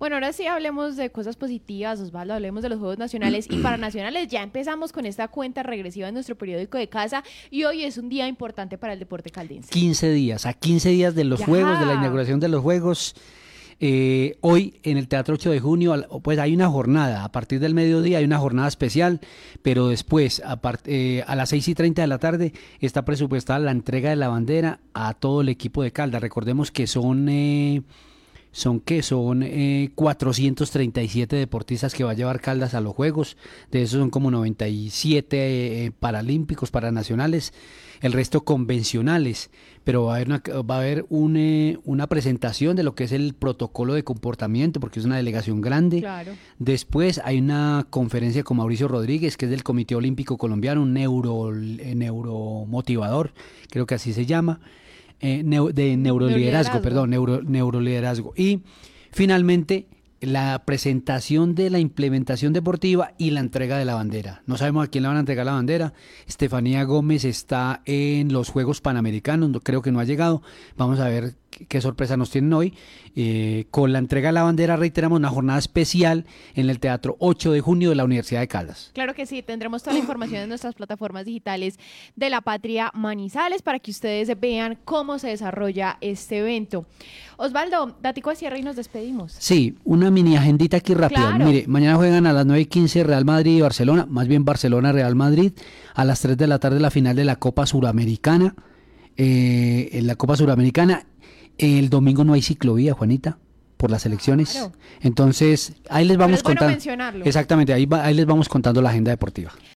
Bueno, ahora sí hablemos de cosas positivas, Osvaldo, hablemos de los Juegos Nacionales y para Nacionales ya empezamos con esta cuenta regresiva en nuestro periódico de casa y hoy es un día importante para el deporte caldense. 15 días, a 15 días de los Ya. Juegos, de la inauguración de los Juegos. Eh, hoy en el Teatro 8 de Junio, pues hay una jornada, a partir del mediodía hay una jornada especial, pero después, a, eh, a las 6 y 30 de la tarde, está presupuestada la entrega de la bandera a todo el equipo de Caldas. Recordemos que son... eh, son que son eh, 437 deportistas que va a llevar Caldas a los Juegos, de esos son como 97 eh, paralímpicos, paranacionales, el resto convencionales, pero va a haber una, va a haber un, eh, una presentación de lo que es el protocolo de comportamiento, porque es una delegación grande. Claro. Después hay una conferencia con Mauricio Rodríguez, que es del Comité Olímpico Colombiano, un neuro, eh, neuromotivador, creo que así se llama, eh, neu- de neuroliderazgo, Neuroliderazgo. perdón, neuro, neuroliderazgo. Y finalmente la presentación de la implementación deportiva y la entrega de la bandera. No sabemos a quién le van a entregar la bandera. Estefanía Gómez está en los Juegos Panamericanos, no- creo que no ha llegado. Vamos a ver qué, sorpresa nos tienen hoy. Eh, con la entrega de la bandera reiteramos una jornada especial en el Teatro 8 de junio de la Universidad de Caldas. Claro que sí, tendremos toda la información en nuestras plataformas digitales de la Patria Manizales para que ustedes vean cómo se desarrolla este evento. Osvaldo, datico de cierre y nos despedimos. Sí, una mini agendita aquí rápida. Claro. Mire, mañana juegan a las 9 y 15 Real Madrid y Barcelona, más bien Barcelona-Real Madrid. A las 3 de la tarde la final de la Copa Suramericana. Eh, en la Copa Suramericana, el domingo no hay ciclovía, Juanita, por las elecciones. Claro. Entonces, ahí les Pero vamos es bueno contando. mencionarlo. Exactamente, ahí, va- ahí les vamos contando la agenda deportiva.